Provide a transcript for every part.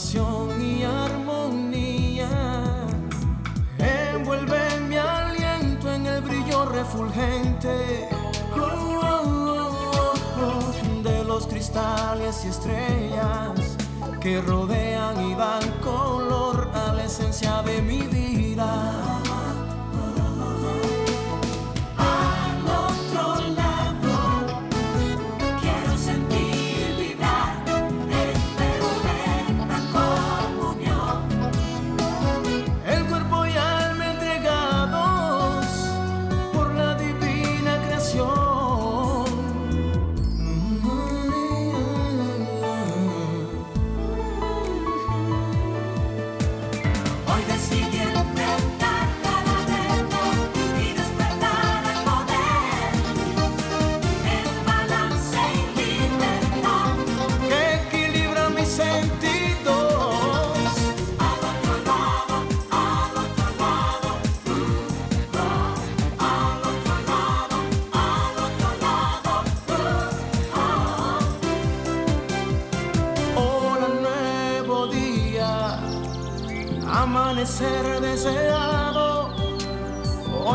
pasión y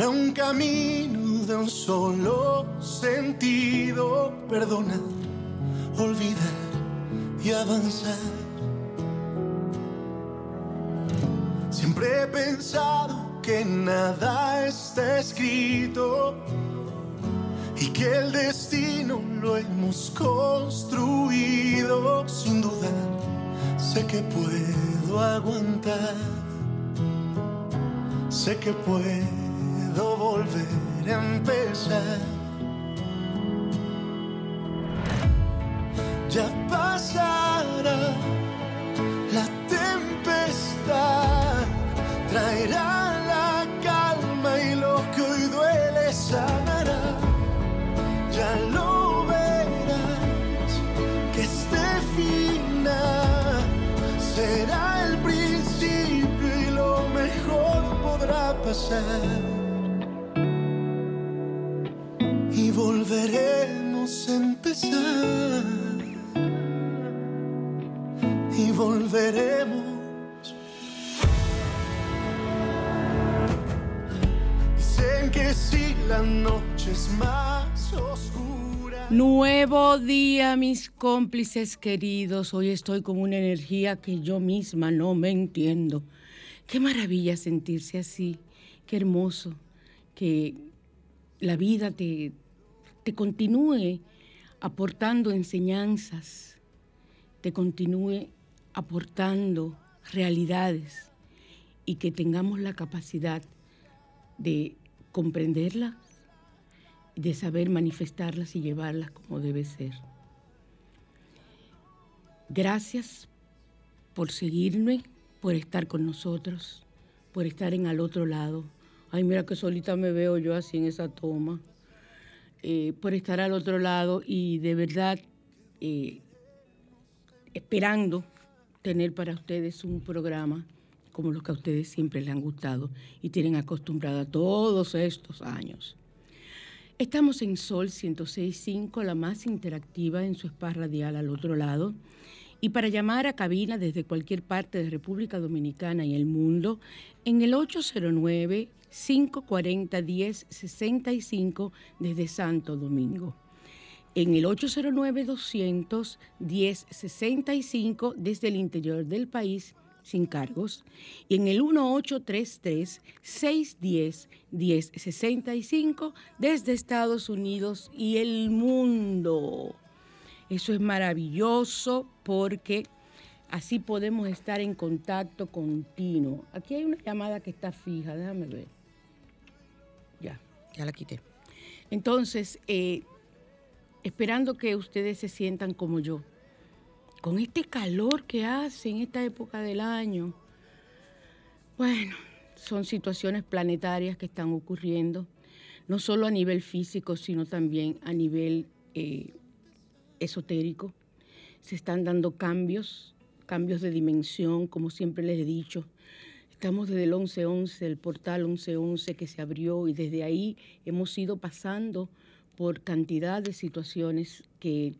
habrá un camino de un solo sentido. Perdonar, olvidar y avanzar. Siempre he pensado que nada está escrito y que el destino lo hemos construido sin dudar Sé que puedo aguantar, sé que puedo volver a empezar. Ya pasará volveremos. Dicen que si la noche es más oscura. Nuevo día, mis cómplices queridos. Hoy estoy con una energía que yo misma no me entiendo. Qué maravilla sentirse así. Qué hermoso que la vida te, te continúe aportando enseñanzas, te continúe aportando realidades y que tengamos la capacidad de comprenderla de saber manifestarlas y llevarlas como debe ser. Gracias por seguirme, por estar con nosotros, por estar en al otro lado. Ay, mira que solita me veo yo así en esa toma. Eh, por estar al otro lado y de verdad eh, esperando tener para ustedes un programa como los que a ustedes siempre les han gustado y tienen acostumbrada todos estos años. Estamos en Sol 106.5, la más interactiva en su spa radial al otro lado. Y para llamar a cabina desde cualquier parte de República Dominicana y el mundo, en el 809-540-1065 desde Santo Domingo. En el 809-200-1065 desde el interior del país sin cargos y en el 1833-610-1065 desde Estados Unidos y el mundo. Eso es maravilloso porque así podemos estar en contacto continuo. Aquí hay una llamada que está fija, déjame ver. Ya, ya la quité. Entonces, eh, esperando que ustedes se sientan como yo, con este calor que hace en esta época del año. Bueno, son situaciones planetarias que están ocurriendo, no solo a nivel físico, sino también a nivel eh, esotérico. Se están dando cambios, cambios de dimensión, como siempre les he dicho. Estamos desde el 1111, el portal 1111 que se abrió y desde ahí hemos ido pasando por cantidad de situaciones que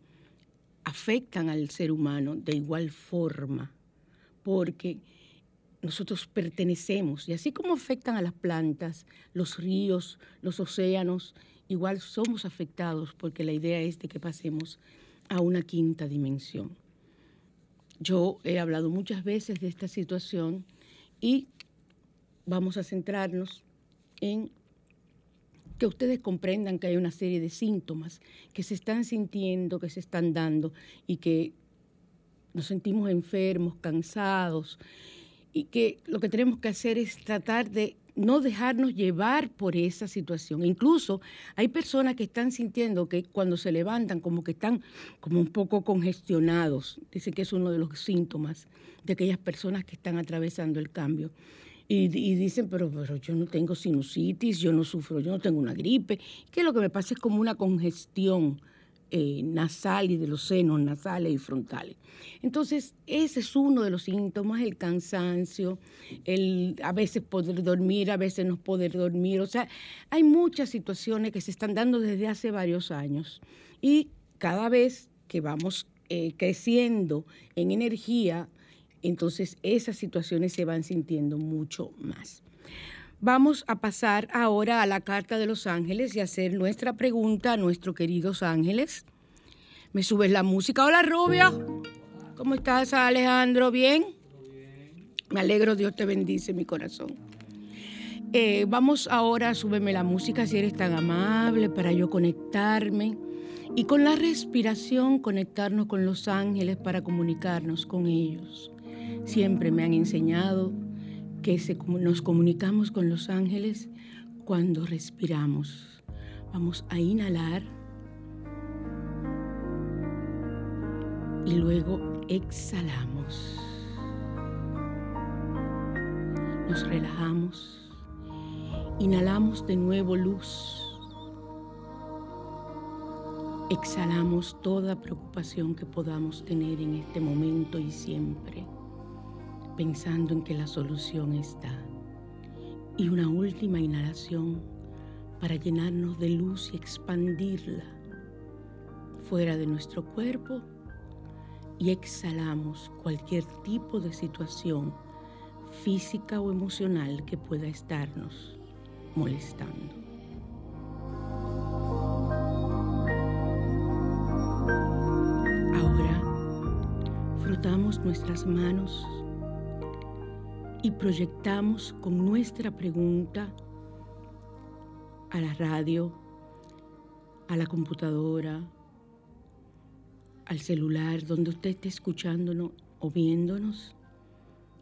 afectan al ser humano de igual forma, porque nosotros pertenecemos, y así como afectan a las plantas, los ríos, los océanos, igual somos afectados porque la idea es de que pasemos a una quinta dimensión. Yo he hablado muchas veces de esta situación y vamos a centrarnos en que ustedes comprendan que hay una serie de síntomas que se están sintiendo, que se están dando y que nos sentimos enfermos, cansados y que lo que tenemos que hacer es tratar de no dejarnos llevar por esa situación. Incluso hay personas que están sintiendo que cuando se levantan como que están como un poco congestionados. Dice que es uno de los síntomas de aquellas personas que están atravesando el cambio. Y, dicen, pero, yo no tengo sinusitis, yo no sufro, yo no tengo una gripe, que lo que me pasa es como una congestión eh, nasal y de los senos nasales y frontales. Entonces, ese es uno de los síntomas, el cansancio, el a veces poder dormir, a veces no poder dormir. O sea, hay muchas situaciones que se están dando desde hace varios años. Y cada vez que vamos eh, creciendo en energía, entonces esas situaciones se van sintiendo mucho más. Vamos a pasar ahora a la carta de los ángeles y hacer nuestra pregunta a nuestros queridos ángeles. ¿Me subes la música? Hola Rubia. ¿Cómo estás Alejandro? ¿Bien? Me alegro, Dios te bendice mi corazón. Eh, vamos ahora, súbeme la música si eres tan amable para yo conectarme y con la respiración conectarnos con los ángeles para comunicarnos con ellos. Siempre me han enseñado que nos comunicamos con los ángeles cuando respiramos. Vamos a inhalar y luego exhalamos. Nos relajamos. Inhalamos de nuevo luz. Exhalamos toda preocupación que podamos tener en este momento y siempre pensando en que la solución está. Y una última inhalación para llenarnos de luz y expandirla fuera de nuestro cuerpo y exhalamos cualquier tipo de situación física o emocional que pueda estarnos molestando. Ahora frotamos nuestras manos y proyectamos con nuestra pregunta a la radio, a la computadora, al celular, donde usted esté escuchándonos o viéndonos,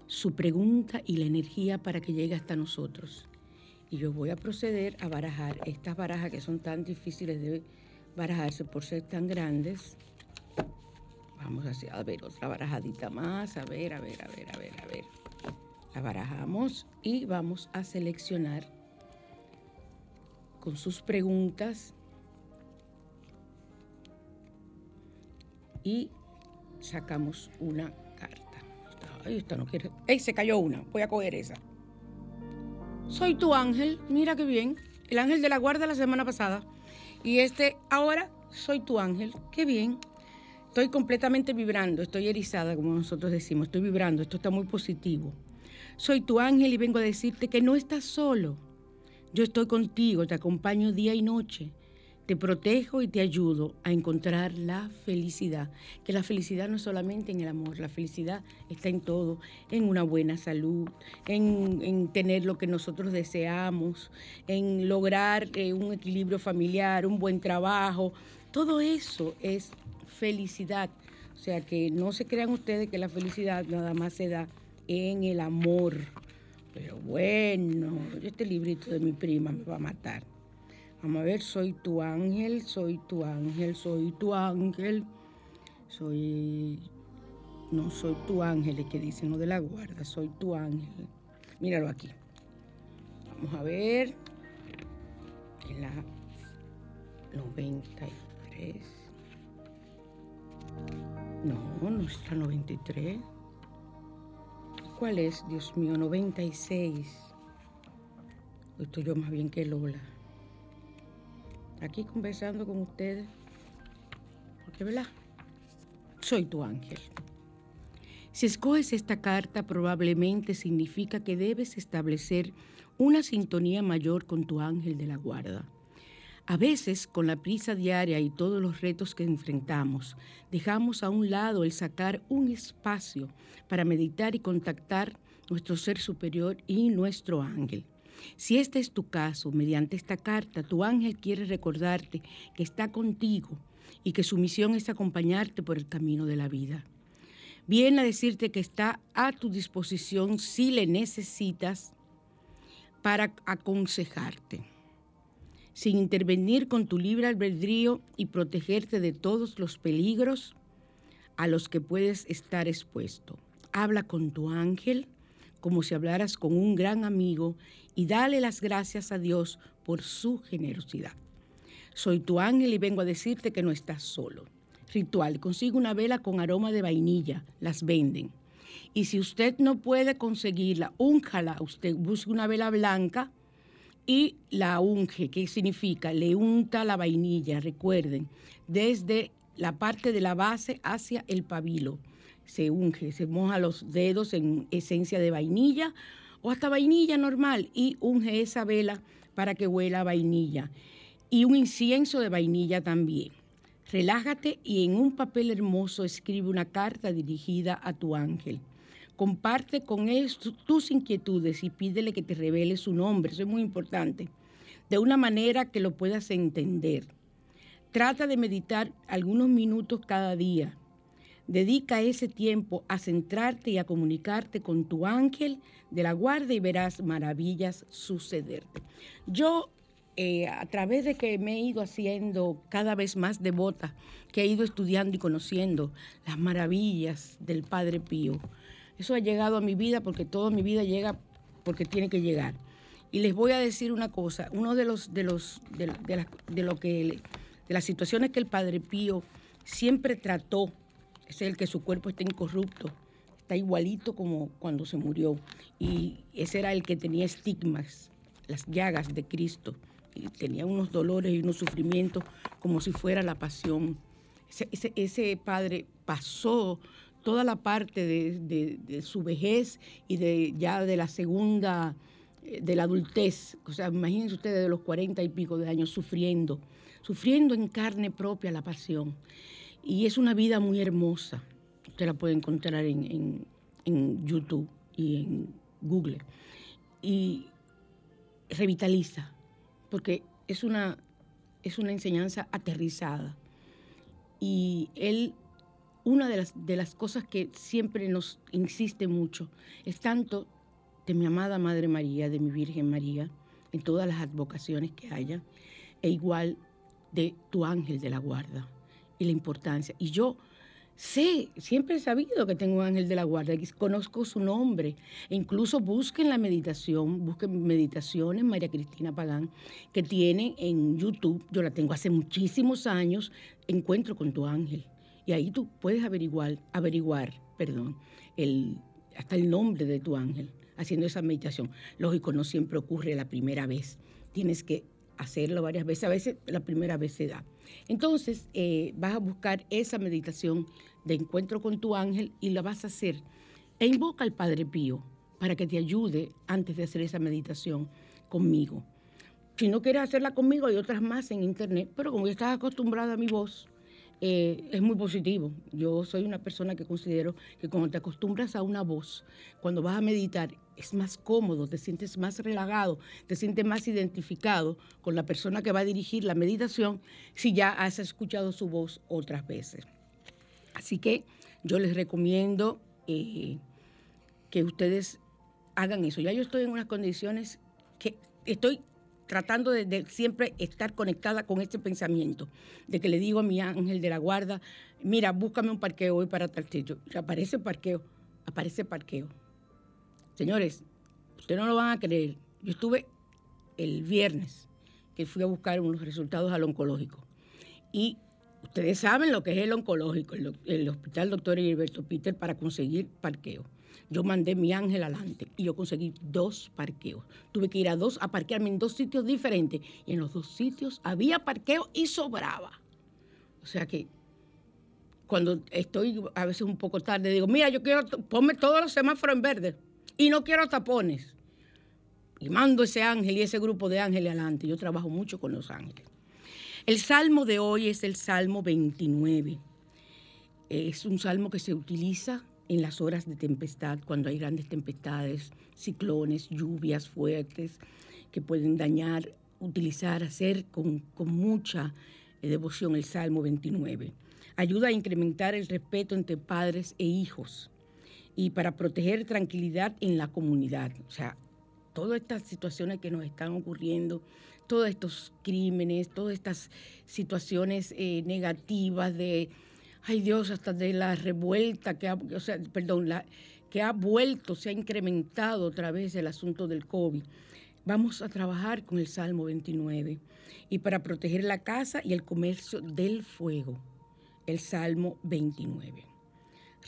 su pregunta y la energía para que llegue hasta nosotros. Y yo voy a proceder a barajar estas barajas que son tan difíciles de barajarse por ser tan grandes. Vamos a, a ver otra barajadita más, a ver, a ver, a ver, a ver, a ver. Barajamos y vamos a seleccionar con sus preguntas y sacamos una carta. Ay, esta no quiere. ¡Ey! Se cayó una. Voy a coger esa. Soy tu ángel. Mira qué bien. El ángel de la guarda la semana pasada. Y este ahora soy tu ángel. Qué bien. Estoy completamente vibrando. Estoy erizada, como nosotros decimos. Estoy vibrando. Esto está muy positivo. Soy tu ángel y vengo a decirte que no estás solo. Yo estoy contigo, te acompaño día y noche. Te protejo y te ayudo a encontrar la felicidad. Que la felicidad no es solamente en el amor, la felicidad está en todo, en una buena salud, en, tener lo que nosotros deseamos, en lograr eh, un equilibrio familiar, un buen trabajo. Todo eso es felicidad. O sea que no se crean ustedes que la felicidad nada más se da en el amor. Pero bueno, este librito de mi prima me va a matar. Vamos a ver, soy tu ángel, soy tu ángel, soy tu ángel. Soy. No soy tu ángel, es que dicen lo de la guarda, soy tu ángel. Míralo aquí. Vamos a ver. En la 93. No, no está 93. ¿Cuál es, Dios mío? 96. Estoy yo más bien que Lola. Aquí conversando con ustedes. Porque, ¿verdad? Soy tu ángel. Si escoges esta carta, probablemente significa que debes establecer una sintonía mayor con tu ángel de la guarda. A veces, con la prisa diaria y todos los retos que enfrentamos, dejamos a un lado el sacar un espacio para meditar y contactar nuestro ser superior y nuestro ángel. Si este es tu caso, mediante esta carta, tu ángel quiere recordarte que está contigo y que su misión es acompañarte por el camino de la vida. Viene a decirte que está a tu disposición si le necesitas para aconsejarte sin intervenir con tu libre albedrío y protegerte de todos los peligros a los que puedes estar expuesto. Habla con tu ángel como si hablaras con un gran amigo y dale las gracias a Dios por su generosidad. Soy tu ángel y vengo a decirte que no estás solo. Ritual, consigue una vela con aroma de vainilla, las venden. Y si usted no puede conseguirla, únjala, usted busque una vela blanca y la unge, ¿qué significa? Le unta la vainilla, recuerden, desde la parte de la base hacia el pabilo. Se unge, se moja los dedos en esencia de vainilla o hasta vainilla normal y unge esa vela para que huela vainilla. Y un incienso de vainilla también. Relájate y en un papel hermoso escribe una carta dirigida a tu ángel. Comparte con él tus inquietudes y pídele que te revele su nombre, eso es muy importante, de una manera que lo puedas entender. Trata de meditar algunos minutos cada día. Dedica ese tiempo a centrarte y a comunicarte con tu ángel de la guarda y verás maravillas sucederte. Yo, eh, a través de que me he ido haciendo cada vez más devota, que he ido estudiando y conociendo las maravillas del Padre Pío, eso ha llegado a mi vida porque toda mi vida llega porque tiene que llegar. Y les voy a decir una cosa, uno de los de los de, lo que de las situaciones que el Padre Pío siempre trató es el que su cuerpo está incorrupto, está igualito como cuando se murió y ese era el que tenía estigmas, las llagas de Cristo y tenía unos dolores y unos sufrimientos como si fuera la pasión. Ese padre pasó toda la parte de, su vejez y de ya de la segunda, eh, de la adultez. O sea, imagínense ustedes de los cuarenta y pico de años sufriendo, sufriendo en carne propia la pasión. Y es una vida muy hermosa. Usted la puede encontrar en, en YouTube y en Google. Y revitaliza, porque es una, es una enseñanza aterrizada. Y él una de las, de las cosas que siempre nos insiste mucho es tanto de mi amada Madre María, de mi Virgen María, en todas las advocaciones que haya, e igual de tu ángel de la guarda y la importancia. Y yo sé, siempre he sabido que tengo un ángel de la guarda, y conozco su nombre, e incluso busquen la meditación, busquen meditaciones María Cristina Pagán, que tiene en YouTube, yo la tengo hace muchísimos años, Encuentro con tu ángel. Y ahí tú puedes averiguar, averiguar perdón, hasta el nombre de tu ángel haciendo esa meditación. Lógico, no siempre ocurre la primera vez. Tienes que hacerlo varias veces. A veces la primera vez se da. Entonces, eh, vas a buscar esa meditación de encuentro con tu ángel y la vas a hacer. E invoca al Padre Pío para que te ayude antes de hacer esa meditación conmigo. Si no quieres hacerla conmigo, hay otras más en internet, pero como ya estás acostumbrada a mi voz, eh, es muy positivo. Yo soy una persona que considero que cuando te acostumbras a una voz, cuando vas a meditar, es más cómodo, te sientes más relajado, te sientes más identificado con la persona que va a dirigir la meditación si ya has escuchado su voz otras veces. Así que yo les recomiendo eh, que ustedes hagan eso. Ya yo estoy en unas condiciones que estoy tratando de, siempre estar conectada con este pensamiento, de que le digo a mi ángel de la guarda, mira, búscame un parqueo hoy para tal sitio. Aparece parqueo, aparece parqueo. Señores, ustedes no lo van a creer. Yo estuve el viernes que fui a buscar unos resultados al oncológico. Y ustedes saben lo que es el oncológico, el, el Hospital Doctor Gilberto Peter para conseguir parqueo. Yo mandé mi ángel adelante y yo conseguí dos parqueos. Tuve que ir a dos a parquearme en dos sitios diferentes y en los dos sitios había parqueo y sobraba. O sea que cuando estoy a veces un poco tarde digo, mira, yo quiero, ponme todos los semáforos en verde y no quiero tapones. Y mando ese ángel y ese grupo de ángeles adelante. Yo trabajo mucho con los ángeles. El salmo de hoy es el Salmo 29. Es un salmo que se utiliza en las horas de tempestad, cuando hay grandes tempestades, ciclones, lluvias fuertes que pueden dañar, utilizar, hacer con, mucha eh, devoción el Salmo 29. Ayuda a incrementar el respeto entre padres e hijos y para proteger tranquilidad en la comunidad. O sea, todas estas situaciones que nos están ocurriendo, todos estos crímenes, todas estas situaciones eh, negativas de ay Dios, hasta de la revuelta que ha, o sea, perdón, la, que ha vuelto, se ha incrementado otra vez el asunto del COVID. Vamos a trabajar con el Salmo 29 y para proteger la casa y el comercio del fuego, el Salmo 29.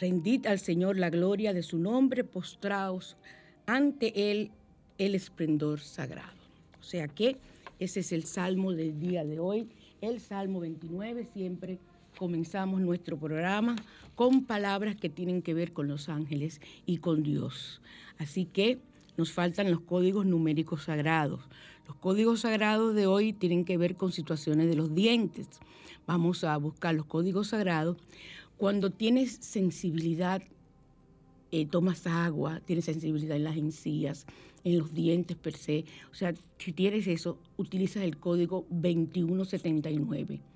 Rendid al Señor la gloria de su nombre, postraos ante Él el esplendor sagrado. O sea que ese es el Salmo del día de hoy, el Salmo 29, siempre comenzamos nuestro programa con palabras que tienen que ver con los ángeles y con Dios. Así que nos faltan los códigos numéricos sagrados. Los códigos sagrados de hoy tienen que ver con situaciones de los dientes. Vamos a buscar los códigos sagrados. Cuando tienes sensibilidad, eh, tomas agua, tienes sensibilidad en las encías, en los dientes per se. O sea, si tienes eso, utilizas el código 2179.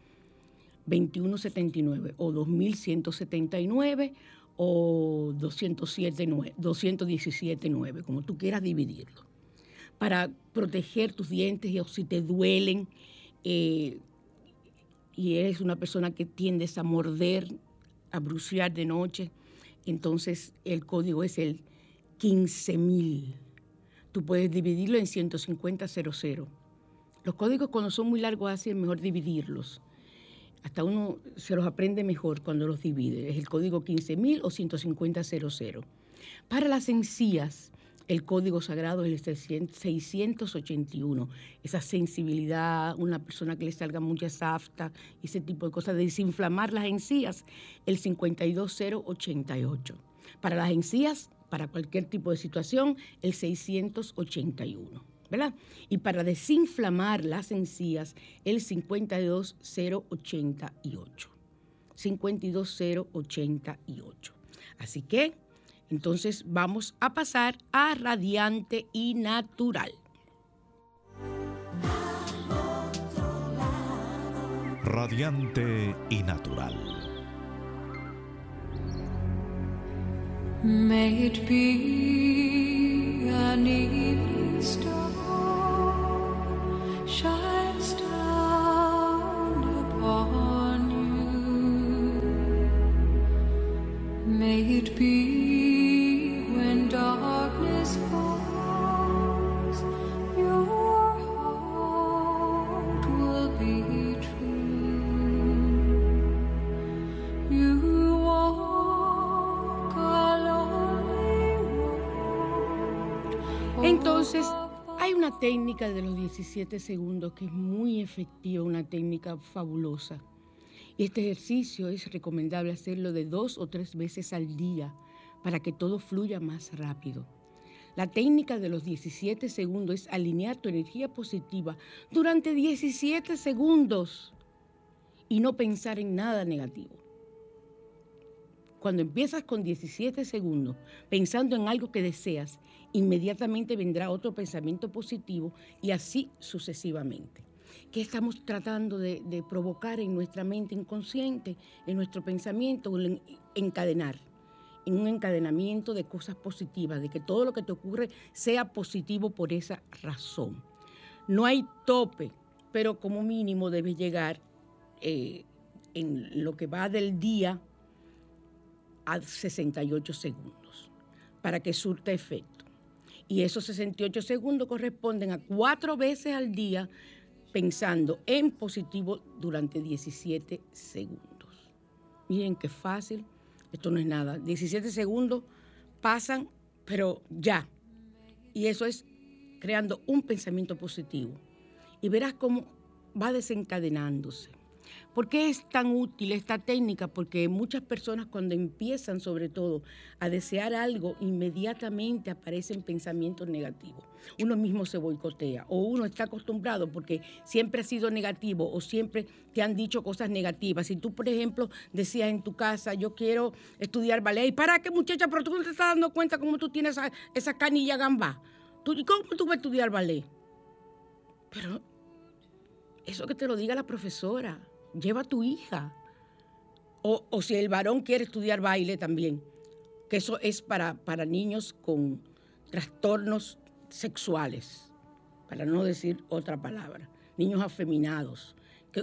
2179 o 2179 o 217.9, como tú quieras dividirlo, para proteger tus dientes y o si te duelen eh, y eres una persona que tiendes a morder, a bruciar de noche, entonces el código es el 15.000. Tú puedes dividirlo en 150.00. Los códigos cuando son muy largos así es mejor dividirlos hasta uno se los aprende mejor cuando los divide. Es el código 15.000 o 150.00. Para las encías, el código sagrado es el 681. Esa sensibilidad, una persona que le salga mucha safta, ese tipo de cosas, de desinflamar las encías, el 52088. Para las encías, para cualquier tipo de situación, el 681. Y para desinflamar las encías, el 52088. 52088. Así que, entonces vamos a pasar a radiante y natural. Radiante y natural. May it be an evening star. 17 segundos que es muy efectiva, una técnica fabulosa. Y este ejercicio es recomendable hacerlo de dos o tres veces al día para que todo fluya más rápido. La técnica de los 17 segundos es alinear tu energía positiva durante 17 segundos y no pensar en nada negativo. Cuando empiezas con 17 segundos pensando en algo que deseas inmediatamente vendrá otro pensamiento positivo y así sucesivamente. ¿Qué estamos tratando de, provocar en nuestra mente inconsciente, en nuestro pensamiento? Encadenar, en un encadenamiento de cosas positivas, de que todo lo que te ocurre sea positivo por esa razón. No hay tope, pero como mínimo debes llegar eh, en lo que va del día a 68 segundos para que surta efecto. Y esos 68 segundos corresponden a cuatro veces al día pensando en positivo durante 17 segundos. Miren qué fácil, esto no es nada. 17 segundos pasan, pero ya. Y eso es creando un pensamiento positivo. Y verás cómo va desencadenándose. ¿Por qué es tan útil esta técnica? Porque muchas personas cuando empiezan sobre todo a desear algo, inmediatamente aparecen pensamientos negativos. Uno mismo se boicotea o uno está acostumbrado porque siempre ha sido negativo o siempre te han dicho cosas negativas. Si tú, por ejemplo, decías en tu casa, yo quiero estudiar ballet, ¿y para qué muchacha? Pero tú no te estás dando cuenta cómo tú tienes esa, canilla gamba. ¿Tú, ¿Cómo tú vas a estudiar ballet? Pero eso que te lo diga la profesora lleva a tu hija. O, si el varón quiere estudiar baile también, que eso es para, para niños con trastornos sexuales, para no decir otra palabra, niños afeminados.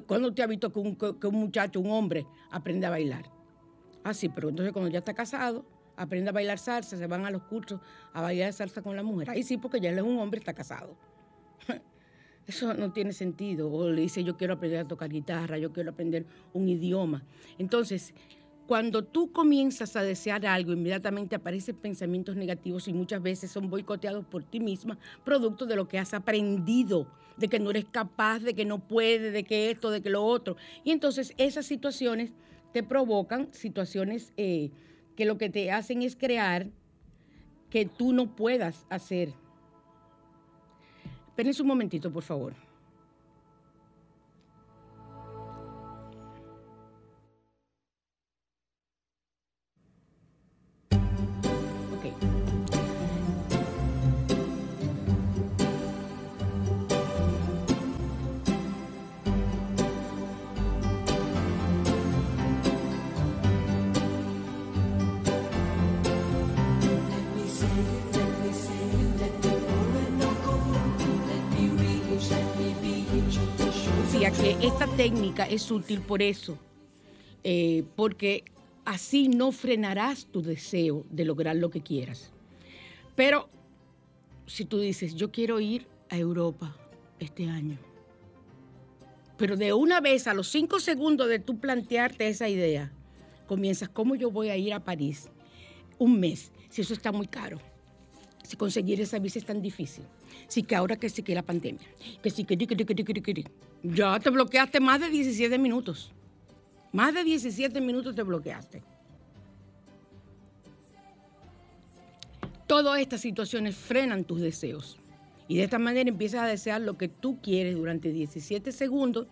¿Cuándo te ha visto que un, que un muchacho, un hombre, aprende a bailar? Ah, sí, pero entonces cuando ya está casado, aprende a bailar salsa, se van a los cursos a bailar salsa con la mujer. Ahí sí, porque ya es un hombre, está casado. Eso no tiene sentido. O le dice, yo quiero aprender a tocar guitarra, yo quiero aprender un idioma. Entonces, cuando tú comienzas a desear algo, inmediatamente aparecen pensamientos negativos y muchas veces son boicoteados por ti misma, producto de lo que has aprendido, de que no eres capaz, de que no puedes, de que esto, de que lo otro. Y entonces esas situaciones te provocan situaciones eh, que lo que te hacen es crear que tú no puedas hacer Espérense un momentito, por favor. Es útil por eso, eh, porque así no frenarás tu deseo de lograr lo que quieras. Pero si tú dices, yo quiero ir a Europa este año, pero de una vez a los cinco segundos de tú plantearte esa idea, comienzas, ¿cómo yo voy a ir a París un mes? Si eso está muy caro, si conseguir esa visa es tan difícil, si que ahora que sí que la pandemia, que sí que, ya te bloqueaste más de 17 minutos. Más de 17 minutos te bloqueaste. Todas estas situaciones frenan tus deseos. Y de esta manera empiezas a desear lo que tú quieres durante 17 segundos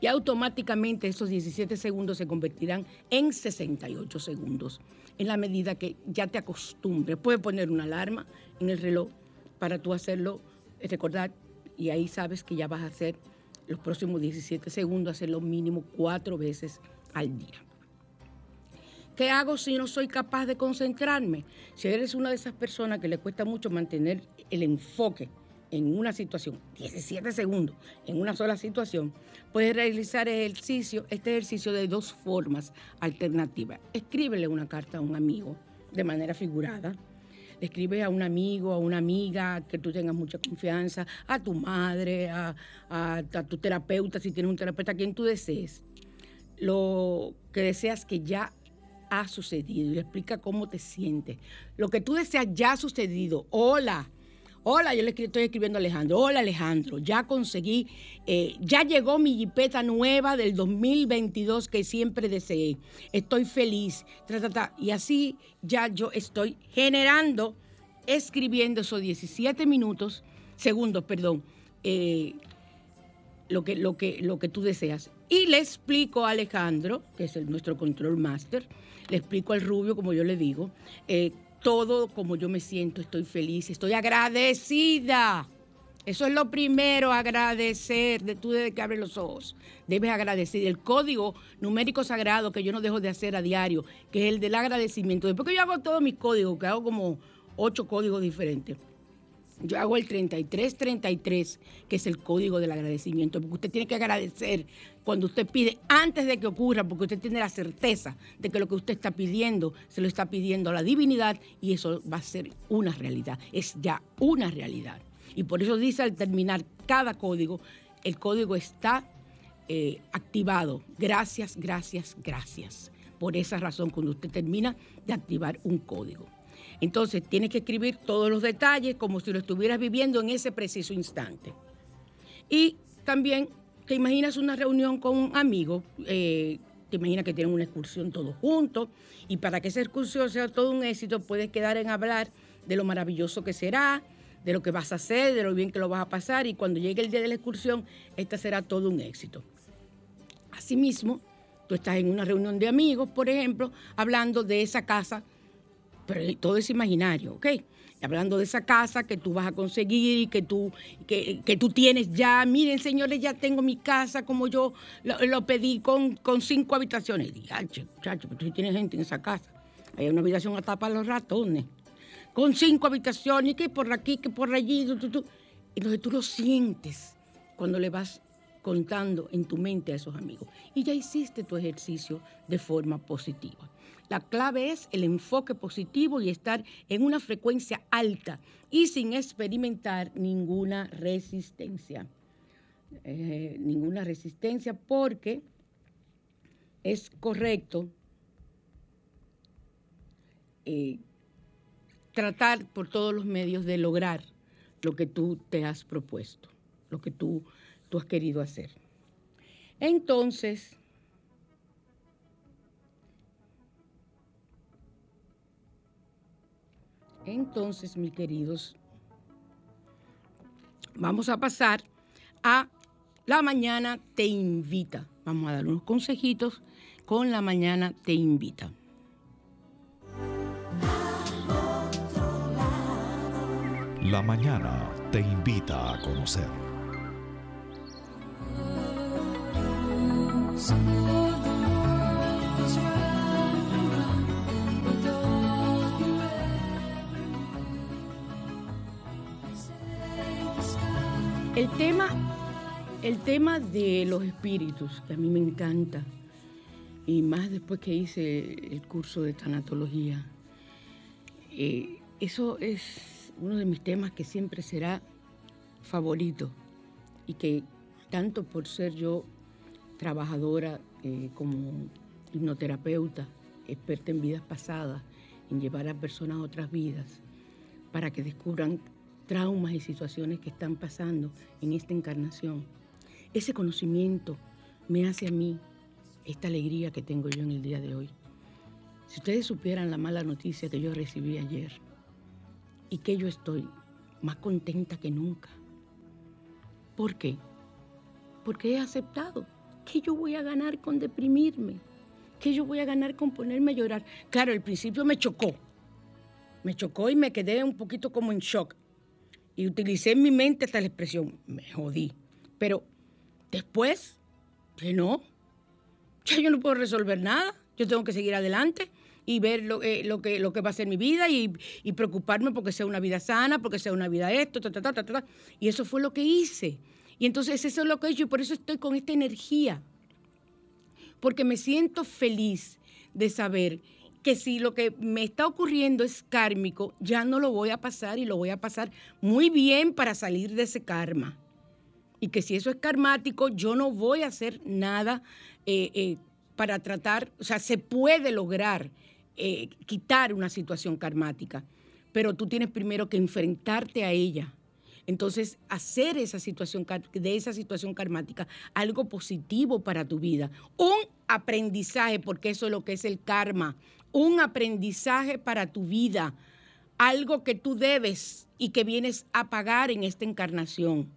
y automáticamente esos 17 segundos se convertirán en 68 segundos, en la medida que ya te acostumbres. Puedes poner una alarma en el reloj para tú hacerlo, recordar, y ahí sabes que ya vas a hacer los próximos 17 segundos, hacerlo mínimo cuatro veces al día. ¿Qué hago si no soy capaz de concentrarme? Si eres una de esas personas que le cuesta mucho mantener el enfoque en una situación, 17 segundos en una sola situación, puedes realizar ejercicio, este ejercicio de dos formas alternativas. Escríbele una carta a un amigo de manera figurada escribe a un amigo, a una amiga que tú tengas mucha confianza, a tu madre, a, tu terapeuta, si tienes un terapeuta, a quien tú desees, lo que deseas que ya ha sucedido y explica cómo te sientes. Lo que tú deseas ya ha sucedido. Hola. Hola, yo le estoy escribiendo a Alejandro. Hola Alejandro, ya conseguí, eh, ya llegó mi jipeta nueva del 2022 que siempre deseé. Estoy feliz. Y así ya yo estoy generando, escribiendo esos 17 minutos, segundos, perdón, eh, lo, que, lo, que, lo que tú deseas. Y le explico a Alejandro, que es nuestro control master, le explico al rubio, como yo le digo, eh, todo como yo me siento, estoy feliz, estoy agradecida. Eso es lo primero, agradecer, de tú desde que abres los ojos. Debes agradecer. El código numérico sagrado que yo no dejo de hacer a diario, que es el del agradecimiento. Después que yo hago todos mis códigos, que hago como ocho códigos diferentes, Yo hago el 3333, que es el código del agradecimiento, porque usted tiene que agradecer cuando usted pide antes de que ocurra, porque usted tiene la certeza de que lo que usted está pidiendo se lo está pidiendo a la divinidad y eso va a ser una realidad, es ya una realidad. Y por eso dice al terminar cada código, el código está eh, activado. Gracias, gracias, gracias. Por esa razón, cuando usted termina de activar un código. Entonces, tiene que escribir todos los detalles como si lo estuvieras viviendo en ese preciso instante. Y también te imaginas una reunión con un amigo, eh, te imaginas que tienen una excursión todos juntos, y para que esa excursión sea todo un éxito, puedes quedar en hablar de lo maravilloso que será, de lo que vas a hacer, de lo bien que lo vas a pasar, y cuando llegue el día de la excursión, esta será todo un éxito. Asimismo, tú estás en una reunión de amigos, por ejemplo, hablando de esa casa, pero todo es imaginario, ¿ok? Hablando de esa casa que tú vas a conseguir y que tú, que, tú tienes ya. Miren, señores, ya tengo mi casa como yo lo, pedí con, con, cinco habitaciones. Diache, muchacho, pero tú tienes gente en esa casa. Hay una habitación hasta para los ratones. Con cinco habitaciones, que por aquí, que por allí. Tú, Entonces tú lo sientes cuando le vas contando en tu mente a esos amigos. Y ya hiciste tu ejercicio de forma positiva. La clave es el enfoque positivo y estar en una frecuencia alta y sin experimentar ninguna resistencia. Eh, ninguna resistencia porque es correcto eh, tratar por todos los medios de lograr lo que tú te has propuesto, lo que tú tú has querido hacer. Entonces, entonces, mis queridos, vamos a pasar a la mañana te invita. Vamos a dar unos consejitos con la mañana te invita. La mañana te invita a conocer. Tema, el tema de los espíritus, que a mí me encanta, y más después que hice el curso de tanatología, eh, eso es uno de mis temas que siempre será favorito. Y que tanto por ser yo trabajadora eh, como hipnoterapeuta, experta en vidas pasadas, en llevar a personas a otras vidas, para que descubran traumas y situaciones que están pasando en esta encarnación. Ese conocimiento me hace a mí esta alegría que tengo yo en el día de hoy. Si ustedes supieran la mala noticia que yo recibí ayer y que yo estoy más contenta que nunca. ¿Por qué? Porque he aceptado. ¿Qué yo voy a ganar con deprimirme? ¿Qué yo voy a ganar con ponerme a llorar? Claro, al principio me chocó. Me chocó y me quedé un poquito como en shock. Y utilicé en mi mente esta expresión, me jodí. Pero después, que no, ya yo no puedo resolver nada. Yo tengo que seguir adelante y ver lo, eh, lo, que, lo que va a ser mi vida y, y, preocuparme porque sea una vida sana, porque sea una vida esto, ta, ta, ta, ta, ta. Y eso fue lo que hice. Y entonces eso es lo que he hecho y por eso estoy con esta energía. Porque me siento feliz de saber que si lo que me está ocurriendo es kármico, ya no lo voy a pasar y lo voy a pasar muy bien para salir de ese karma. Y que si eso es karmático, yo no voy a hacer nada eh, eh, para tratar, o sea, se puede lograr eh, quitar una situación karmática, pero tú tienes primero que enfrentarte a ella entonces, hacer esa situación, de esa situación karmática algo positivo para tu vida. Un aprendizaje, porque eso es lo que es el karma. Un aprendizaje para tu vida. Algo que tú debes y que vienes a pagar en esta encarnación.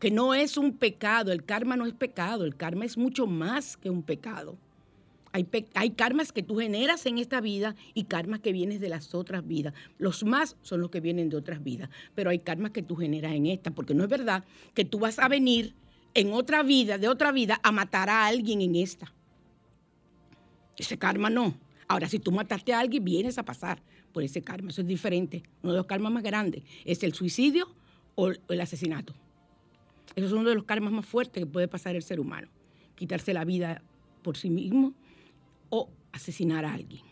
Que no es un pecado. El karma no es pecado. El karma es mucho más que un pecado. Hay, karmas que tú generas en esta vida y karmas que vienen de las otras vidas. Los más son los que vienen de otras vidas, pero hay karmas que tú generas en esta, porque no es verdad que tú vas a venir en otra vida, de otra vida, a matar a alguien en esta. Ese karma no. Ahora, si tú mataste a alguien, vienes a pasar por ese karma. Eso es diferente. Uno de los karmas más grandes es el suicidio o el asesinato. Eso es uno de los karmas más fuertes que puede pasar el ser humano. Quitarse la vida por sí mismo o asesinar a alguien.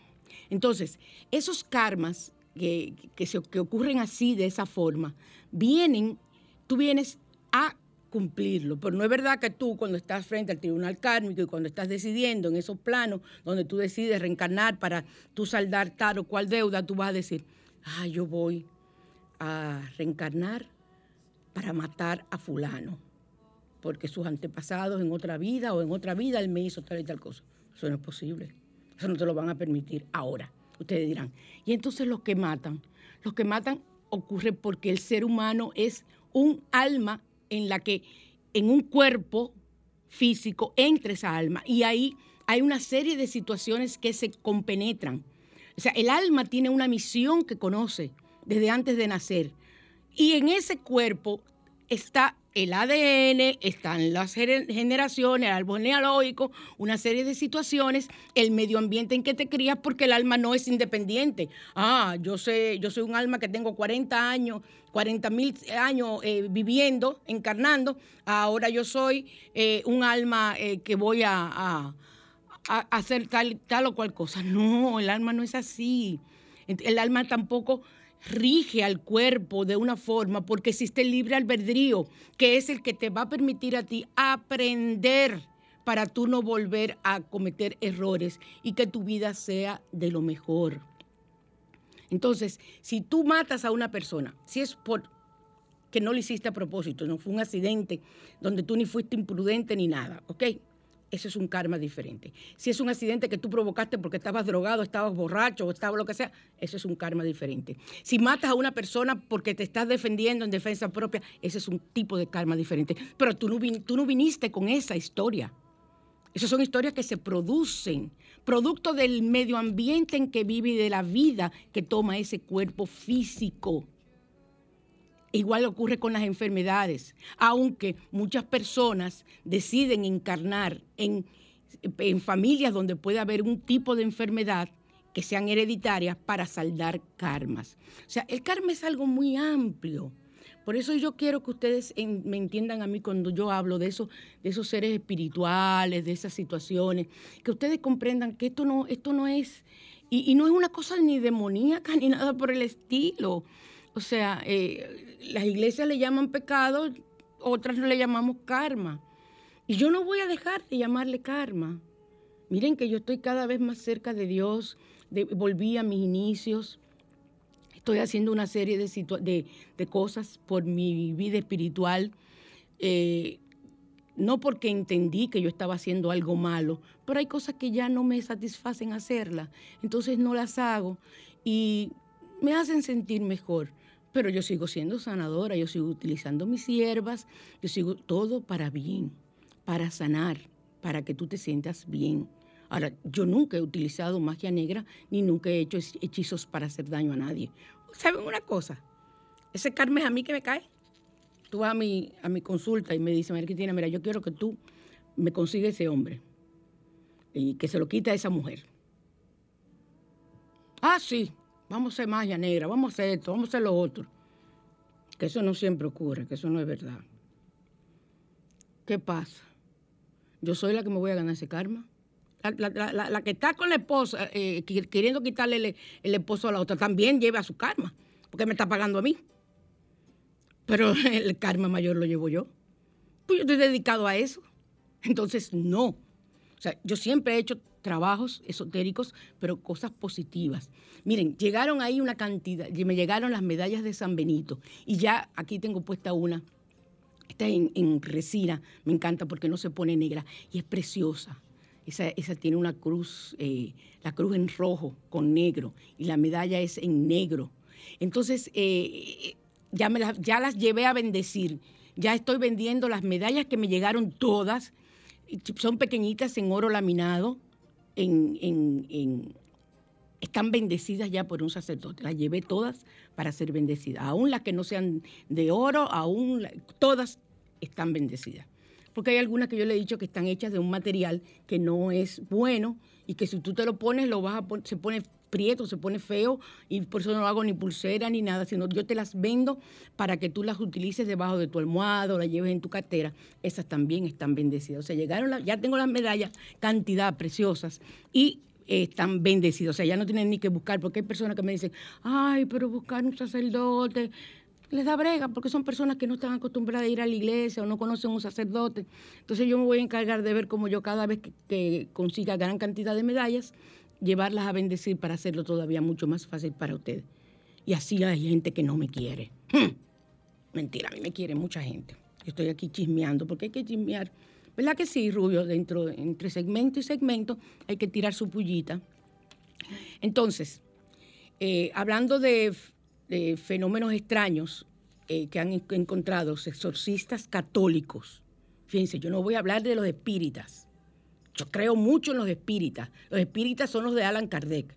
Entonces, esos karmas que, que, se- que ocurren así, de esa forma, vienen, tú vienes a cumplirlo. Pero no es verdad que tú cuando estás frente al tribunal kármico y cuando estás decidiendo en esos planos donde tú decides reencarnar para tú saldar tal o cual deuda, tú vas a decir, ah, yo voy a reencarnar para matar a fulano, porque sus antepasados en otra vida o en otra vida él me hizo tal y tal cosa. Eso no es posible. Eso no te lo van a permitir ahora. Ustedes dirán. Y entonces los que matan, los que matan ocurre porque el ser humano es un alma en la que en un cuerpo físico entra esa alma y ahí hay una serie de situaciones que se compenetran. O sea, el alma tiene una misión que conoce desde antes de nacer. Y en ese cuerpo está el ADN, están las gener- generaciones, el árbol genealógico, una serie de situaciones, el medio ambiente en que te crías, porque el alma no es independiente. Ah, yo sé, yo soy un alma que tengo 40 años, 40 mil años eh, viviendo, encarnando. Ahora yo soy eh, un alma eh, que voy a, a- hacer tal, tal o cual cosa. No, el alma no es así. El alma tampoco rige al cuerpo de una forma porque existe el libre albedrío, que es el que te va a permitir a ti aprender para tú no volver a cometer errores y que tu vida sea de lo mejor. Entonces, si tú matas a una persona, si es por que no lo hiciste a propósito, no fue un accidente donde tú ni fuiste imprudente ni nada, ¿ok? Eso es un karma diferente. Si es un accidente que tú provocaste porque estabas drogado, estabas borracho o estaba lo que sea, eso es un karma diferente. Si matas a una persona porque te estás defendiendo en defensa propia, ese es un tipo de karma diferente. Pero tú no, vin- tú no viniste con esa historia. Esas son historias que se producen, producto del medio ambiente en que vive y de la vida que toma ese cuerpo físico. Igual ocurre con las enfermedades, aunque muchas personas deciden encarnar en, familias donde puede haber un tipo de enfermedad que sean hereditarias para saldar karmas. O sea, el karma es algo muy amplio. Por eso yo quiero que ustedes me entiendan a mí cuando yo hablo de, de esos seres espirituales, de esas situaciones, que ustedes comprendan que esto no, esto no es, y no es una cosa ni demoníaca ni nada por el estilo. O sea, eh, las iglesias le llaman pecado, otras le llamamos karma. Y yo no voy a dejar de llamarle karma. Miren que yo estoy cada vez más cerca de Dios, volví a mis inicios. Estoy haciendo una serie de, de cosas por mi vida espiritual. eh, no porque entendí que yo estaba haciendo algo malo, pero hay cosas que ya no me satisfacen hacerlas. Entonces no las hago y me hacen sentir mejor. Pero yo sigo siendo sanadora, yo sigo utilizando mis hierbas, yo sigo todo para bien, para sanar, para que tú te sientas bien. Ahora, yo nunca he utilizado magia negra ni nunca he hecho hech- hechizos para hacer daño a nadie. ¿Saben una cosa? Ese karma es a mí que me cae. Tú vas a mi, a mi consulta y me dices, María Cristina, mira, yo quiero que tú me consigas ese hombre y que se lo quite a esa mujer. Ah, sí, vamos a hacer magia negra, vamos a hacer esto, vamos a hacer lo otro. Que eso no siempre ocurre, que eso no es verdad. ¿Qué pasa? Yo soy la que me voy a ganar ese karma. La, la- la- la- que está con la esposa, eh, queriendo quitarle el, el esposo a la otra, también lleva su karma, porque me está pagando a mí. Pero el karma mayor lo llevo yo. Pues yo estoy dedicado a eso. Entonces, no. O sea, yo siempre he hecho trabajos esotéricos, pero cosas positivas. Miren, llegaron ahí una cantidad, me llegaron las medallas de San Benito. Y ya aquí tengo puesta una. Está en, en resina, me encanta porque no se pone negra y es preciosa. Esa, esa tiene una cruz, eh, la cruz en rojo con negro y la medalla es en negro. Entonces, eh, ya, me las, ya las llevé a bendecir. Ya estoy vendiendo las medallas que me llegaron todas. Son pequeñitas en oro laminado, en, en- en- están bendecidas ya por un sacerdote. Las llevé todas para ser bendecidas. Aún las que no sean de oro, aún todas están bendecidas. porque hay algunas que yo le he dicho que están hechas de un material que no es bueno y que si tú te lo pones, lo vas a pon- se pone prieto, se pone feo y por eso no hago ni pulsera ni nada, sino yo te las vendo para que tú las utilices debajo de tu almohada o las lleves en tu cartera. Esas también están bendecidas. O sea, llegaron, la- ya tengo las medallas, cantidad preciosas y están bendecidas. O sea, ya no tienen ni que buscar, porque hay personas que me dicen, ay, pero buscar un sacerdote. Les da brega porque son personas que no están acostumbradas a ir a la iglesia o no conocen un sacerdote. Entonces yo me voy a encargar de ver cómo yo cada vez que, consiga gran cantidad de medallas, llevarlas a bendecir para hacerlo todavía mucho más fácil para ustedes. Y así hay gente que no me quiere. Hmm. Mentira, a mí me quiere mucha gente. Estoy aquí chismeando porque hay que chismear. ¿Verdad que sí, Rubio? Dentro, entre segmento y segmento hay que tirar su pullita. Entonces, eh, hablando de, fenómenos extraños eh, que han en- encontrado los exorcistas católicos, fíjense, yo no voy a hablar de los espíritas. Yo creo mucho en los espíritas. Los espíritas son los de Alan Kardec.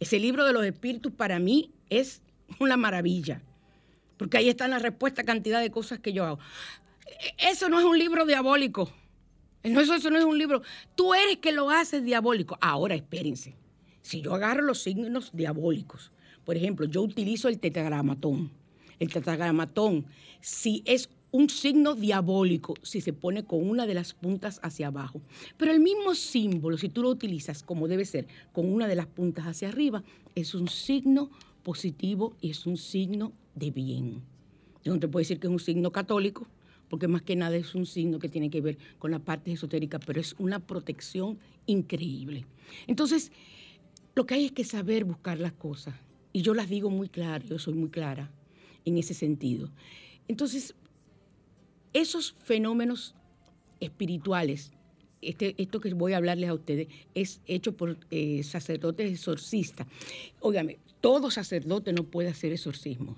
Ese libro de los espíritus para mí es una maravilla, porque ahí están la respuesta a cantidad de cosas que yo hago. E- Eso no es un libro diabólico. Eso, eso no es un libro. Tú eres que lo haces diabólico. Ahora, espérense. Si yo agarro los signos diabólicos, por ejemplo, yo utilizo el tetragramatón. El tetragramatón, si es un signo diabólico, si se pone con una de las puntas hacia abajo. Pero el mismo símbolo, si tú lo utilizas como debe ser, con una de las puntas hacia arriba, es un signo positivo y es un signo de bien. Yo no te puedo decir que es un signo católico, porque más que nada es un signo que tiene que ver con la parte esotérica, pero es una protección increíble. Entonces, lo que hay es que saber buscar las cosas. Y yo las digo muy claro, yo soy muy clara en ese sentido. Entonces, esos fenómenos espirituales, este, esto que voy a hablarles a ustedes, es hecho por eh, sacerdotes exorcistas. Óigame, todo sacerdote no puede hacer exorcismo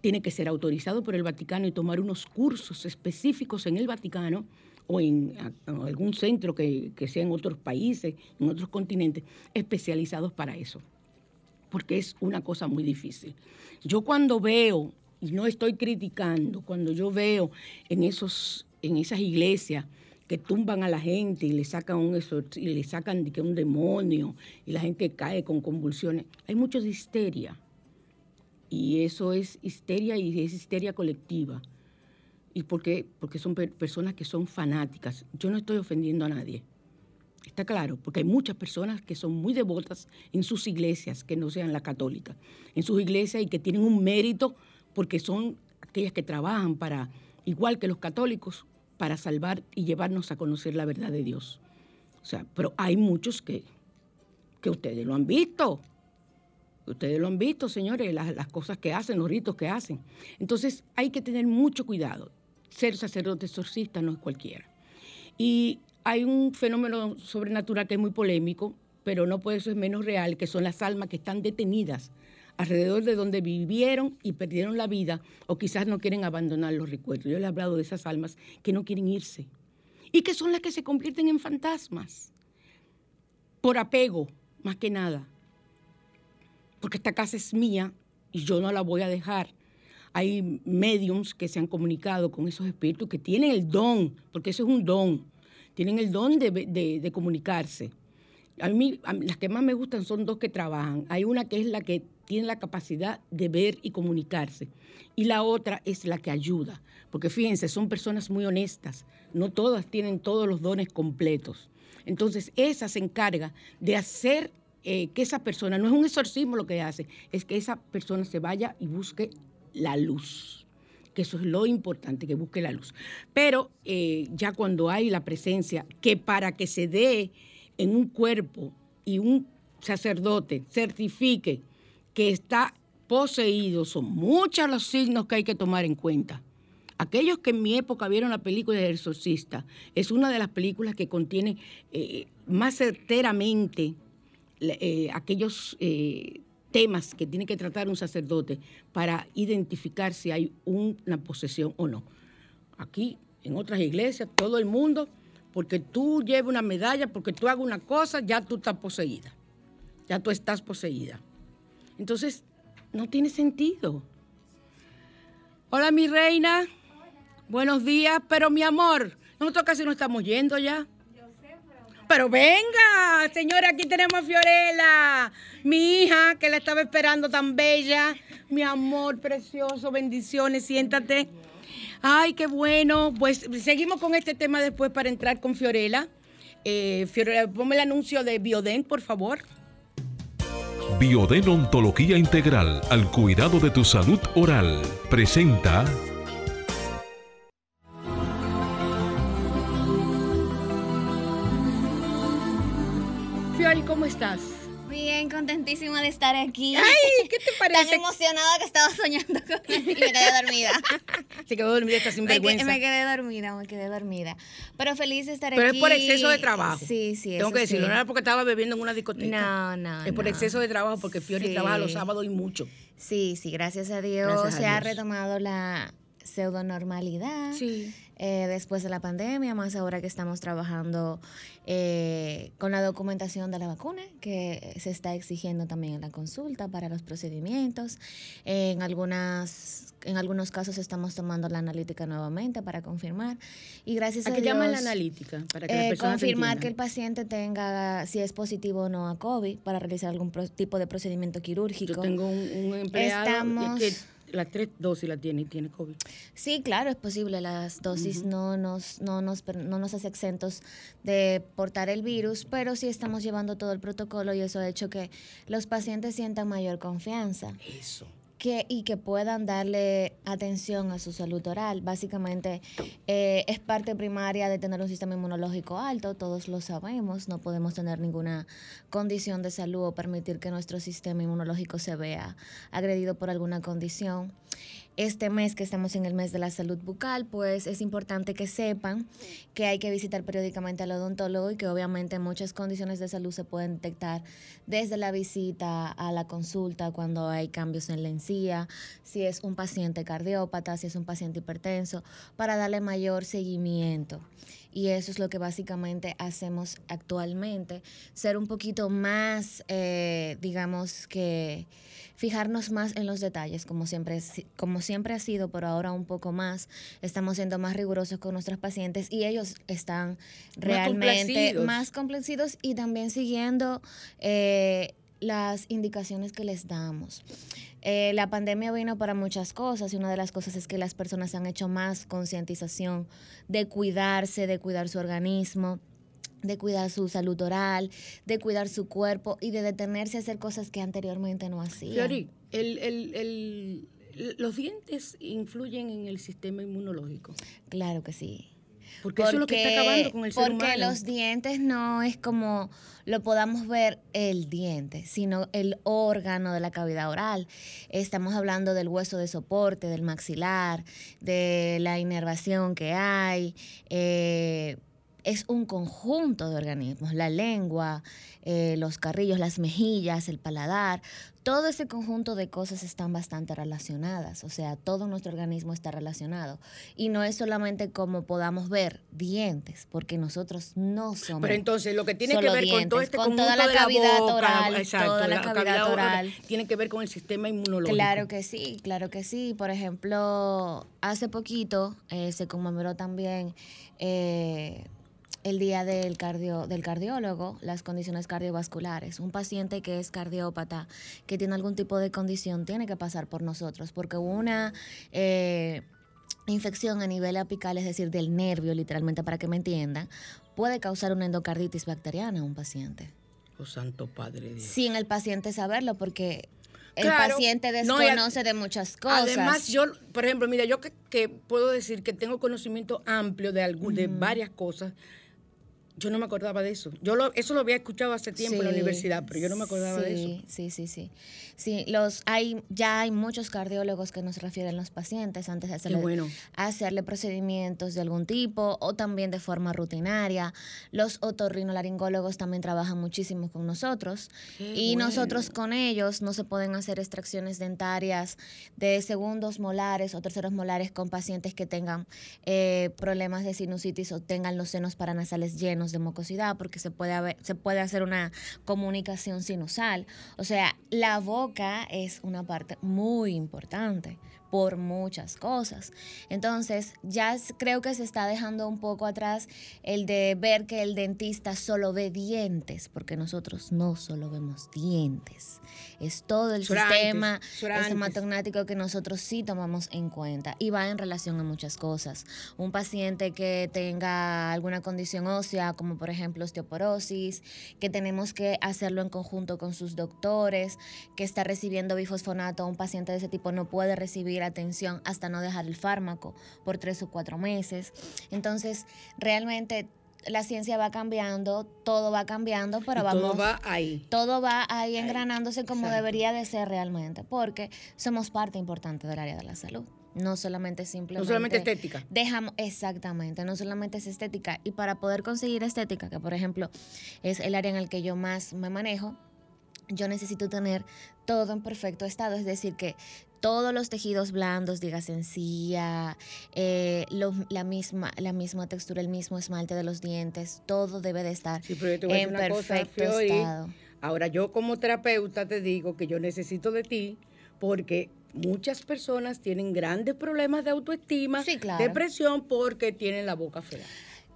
tiene que ser autorizado por el Vaticano y tomar unos cursos específicos en el Vaticano o en, en algún centro que, que sea en otros países, en otros continentes, especializados para eso, porque es una cosa muy difícil. Yo cuando veo, y no estoy criticando, cuando yo veo en, esos, en esas iglesias que tumban a la gente y le sacan un y le sacan que un demonio y la gente cae con convulsiones, hay mucho de histeria y eso es histeria y es histeria colectiva. ¿Y por qué? Porque son per- personas que son fanáticas. Yo no estoy ofendiendo a nadie. Está claro, porque hay muchas personas que son muy devotas en sus iglesias, que no sean la católica, en sus iglesias y que tienen un mérito porque son aquellas que trabajan para, igual que los católicos, para salvar y llevarnos a conocer la verdad de Dios. O sea, pero hay muchos que, que ustedes lo han visto. Ustedes lo han visto, señores, las, las cosas que hacen, los ritos que hacen. Entonces hay que tener mucho cuidado. Ser sacerdote exorcista no es cualquiera. Y hay un fenómeno sobrenatural que es muy polémico, pero no por eso es menos real, que son las almas que están detenidas alrededor de donde vivieron y perdieron la vida, o quizás no quieren abandonar los recuerdos. Yo les he hablado de esas almas que no quieren irse y que son las que se convierten en fantasmas por apego, más que nada porque esta casa es mía y yo no la voy a dejar. Hay mediums que se han comunicado con esos espíritus que tienen el don, porque eso es un don, tienen el don de, comunicarse. A mí, a mí las que más me gustan son dos que trabajan. Hay una que es la que tiene la capacidad de ver y comunicarse. Y la otra es la que ayuda. Porque fíjense, son personas muy honestas. No todas tienen todos los dones completos. Entonces, esa se encarga de hacer eh, que esa persona, no es un exorcismo lo que hace, es que esa persona se vaya y busque la luz que eso es lo importante, que busque la luz. Pero eh, ya cuando hay la presencia, que para que se dé en un cuerpo y un sacerdote certifique que está poseído, son muchos los signos que hay que tomar en cuenta. Aquellos que en mi época vieron la película del exorcista, es una de las películas que contiene eh, más certeramente eh, aquellos temas que tiene que tratar un sacerdote para identificar si hay una posesión o no. Aquí, en otras iglesias, todo el mundo, porque tú llevas una medalla, porque tú hagas una cosa, ya tú estás poseída. Ya tú estás poseída. Entonces, no tiene sentido. Hola, mi reina. Buenos días, pero mi amor, Nosotros casi no estamos yendo ya. Pero venga, señora, aquí tenemos a Fiorella, mi hija, que la estaba esperando tan bella. Mi amor precioso, bendiciones, siéntate. Ay, qué bueno. Pues seguimos con este tema después para entrar con Fiorella. Eh, Fiorella, ponme el anuncio de Bioden, por favor. Biodeontología integral al cuidado de tu salud oral. Presenta estás? Bien, contentísima de estar aquí. Ay, ¿qué te Tan parece? emocionada que estaba soñando con él y me quedé dormida. Se quedó dormida esta me, que- sinvergüenza. me quedé dormida, me quedé dormida. Pero feliz de estar Pero aquí. es por exceso de trabajo. Sí, sí, Tengo eso que decirlo, sí. no era porque estaba bebiendo en una discoteca. No, no, Es por no. exceso de trabajo, porque Fiori Sí. trabaja los sábados y mucho. Sí, sí, gracias a Dios Gracias a se ha retomado la pseudonormalidad. Sí. Eh, después de la pandemia, más ahora que estamos trabajando eh, con la documentación de la vacuna, que se está exigiendo también en la consulta para los procedimientos. en, algunas, en algunos casos estamos tomando la analítica nuevamente para confirmar. Y gracias a, ¿A qué Dios, llaman la analítica? Para que las eh, confirmar que el paciente tenga si es positivo o no a COVID para realizar algún pro- tipo de procedimiento quirúrgico. Yo tengo un, un empleado Estamos- que las tres dosis la tiene y tiene COVID. Sí, claro, es posible. Las dosis no, nos, no, nos, no nos hace exentos de portar el virus, pero sí estamos llevando todo el protocolo y eso ha hecho que los pacientes sientan mayor confianza Eso. Que, y que puedan darle atención a su salud oral. Básicamente eh, es parte primaria de tener un sistema inmunológico alto, todos lo sabemos, no podemos tener ninguna condición de salud o permitir que nuestro sistema inmunológico se vea agredido por alguna condición. Este mes que estamos en el mes de la salud bucal, pues es importante que sepan que hay que visitar periódicamente al odontólogo y que obviamente muchas condiciones de salud se pueden detectar desde la visita a la consulta cuando hay cambios en la encía, si es un paciente cardiópata, si es un paciente hipertenso, para darle mayor seguimiento. Y eso es lo que básicamente hacemos actualmente, ser un poquito más, eh, digamos que fijarnos más en los detalles, como siempre, si- como siempre ha sido, pero ahora un poco más. Estamos siendo más rigurosos con nuestros pacientes y ellos están realmente complacidos. más complacidos y también siguiendo eh, las indicaciones que les damos. Eh, la pandemia vino para muchas cosas y una de las cosas es que las personas han hecho más concientización de cuidarse, de cuidar su organismo de cuidar su salud oral, de cuidar su cuerpo y de detenerse a hacer cosas que anteriormente no hacían. Fiori, el, el, el- los dientes influyen en el sistema inmunológico. Claro que sí. Porque, eso es lo que está acabando con el ser porque los dientes no es como lo podamos ver el diente, sino el órgano de la cavidad oral. Estamos hablando del hueso de soporte, del maxilar, de la inervación que hay. eh, es un conjunto de organismos, la lengua, eh, los carrillos, las mejillas, el paladar, todo ese conjunto de cosas están bastante relacionadas, o sea, todo nuestro organismo está relacionado. Y no es solamente como podamos ver dientes, porque nosotros no somos. Pero entonces lo que tiene que ver con todo este con conjunto toda la de la cavidad boca, oral, exacto, toda la cavidad oral. tiene que ver con el sistema inmunológico. Claro que sí, claro que sí. Por ejemplo, hace poquito eh, se conmemoró también eh, el día del, cardio, del cardiólogo, las condiciones cardiovasculares. Un paciente que es cardiópata, que tiene algún tipo de condición, tiene que pasar por nosotros, porque una eh, infección a nivel apical, es decir, del nervio, literalmente para que me entiendan, puede causar una endocarditis bacteriana a un paciente. Oh, santo Padre Dios. Sin el paciente saberlo, porque el Claro. paciente No, desconoce de muchas cosas. Además, yo, por ejemplo, mira, yo que, que puedo decir que tengo conocimiento amplio de, algún, de varias cosas, yo no me acordaba de eso. Yo lo, eso lo había escuchado hace tiempo en la universidad, pero yo no me acordaba de eso. Sí, sí, sí. Sí, los, hay, ya hay muchos cardiólogos que nos refieren los pacientes antes de hacerle, bueno. hacerle procedimientos de algún tipo o también de forma rutinaria. Los otorrinolaringólogos también trabajan muchísimo con nosotros Qué y bueno. nosotros con ellos no se pueden hacer extracciones dentarias de segundos molares o terceros molares con pacientes que tengan eh, problemas de sinusitis o tengan los senos paranasales llenos de mucosidad porque se puede, haber- se puede hacer una comunicación sinusal. O sea, la boca es una parte muy importante por muchas cosas. Entonces, ya creo que se está dejando un poco atrás el de ver que el dentista solo ve dientes, porque nosotros no solo vemos dientes. Es todo el sistema estomatognático que nosotros sí tomamos en cuenta y va en relación a muchas cosas. Un paciente que tenga alguna condición ósea, como por ejemplo osteoporosis, que tenemos que hacerlo en conjunto con sus doctores, que está recibiendo bifosfonato, un paciente de ese tipo no puede recibir atención hasta no dejar el fármaco por tres o cuatro meses. Entonces, realmente la ciencia va cambiando, todo va cambiando, pero Y vamos todo va ahí. todo va ahí engranándose como exacto. debería de ser realmente, porque somos parte importante del área de la salud. No solamente simplemente. No solamente estética. Dejamos, exactamente, no solamente es estética. Y para poder conseguir estética, que por ejemplo es el área en el que yo más me manejo, yo necesito tener todo en perfecto estado, es decir, que todos los tejidos blandos, digas encía, eh, los- la, misma, la misma textura, el mismo esmalte de los dientes, todo debe de estar Sí, pero yo te voy a en una cosa, perfecto Fiori. estado. Ahora, yo como terapeuta te digo que yo necesito de ti porque muchas personas tienen grandes problemas de autoestima, Sí, claro. depresión, porque tienen la boca fea.